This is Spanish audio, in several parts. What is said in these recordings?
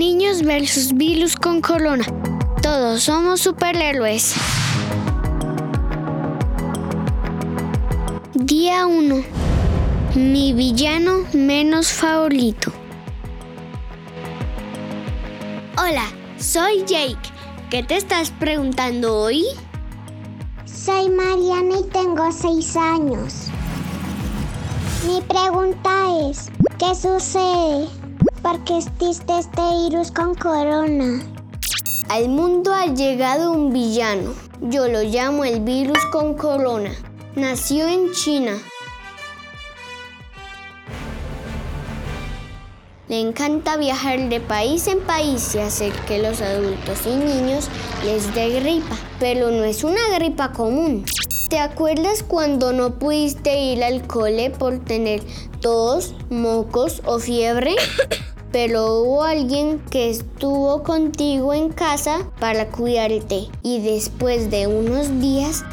Niños versus virus con corona. Todos somos superhéroes. Día 1. Mi villano menos favorito. Hola, soy Jake. ¿Qué te estás preguntando hoy? Soy Mariana y tengo 6 años. Mi pregunta es, ¿qué sucede? ¿Por qué existe este virus con corona? Al mundo ha llegado un villano. Yo lo llamo el virus con corona. Nació en China. Le encanta viajar de país en país y hacer que los adultos y niños les dé gripa. Pero no es una gripa común. ¿Te acuerdas cuando no pudiste ir al cole por tener tos, mocos o fiebre? Pero hubo alguien que estuvo contigo en casa para cuidarte y después de unos días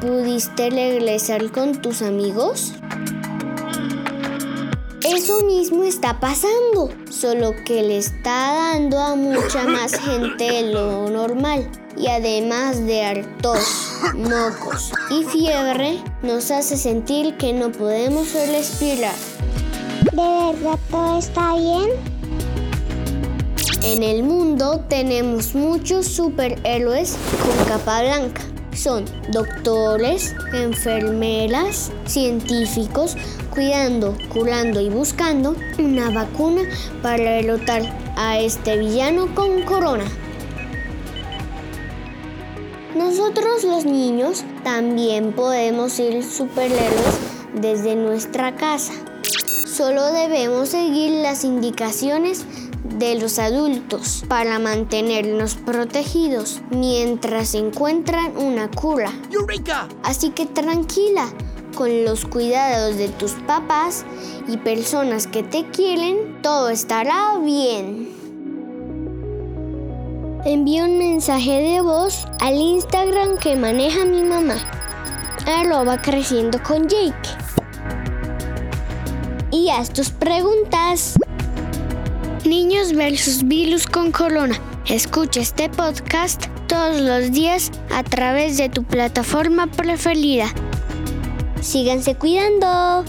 pudiste regresar con tus amigos. Eso mismo está pasando, solo que le está dando a mucha más gente de lo normal. Y además de hartos, mocos y fiebre, nos hace sentir que no podemos respirar. ¿De verdad todo está bien? En el mundo tenemos muchos superhéroes con capa blanca. Son doctores, enfermeras, científicos, cuidando, curando y buscando una vacuna para derrotar a este villano con corona. Nosotros los niños también podemos ser superhéroes desde nuestra casa. Solo debemos seguir las indicaciones de los adultos para mantenernos protegidos mientras encuentran una cura. Así que tranquila, con los cuidados de tus papás y personas que te quieren, todo estará bien. Envía un mensaje de voz al Instagram que maneja mi mamá. Arroba creciendo con Jake. Y haz tus preguntas. Niños versus virus con corona. Escucha este podcast todos los días a través de tu plataforma preferida. Síganse cuidando.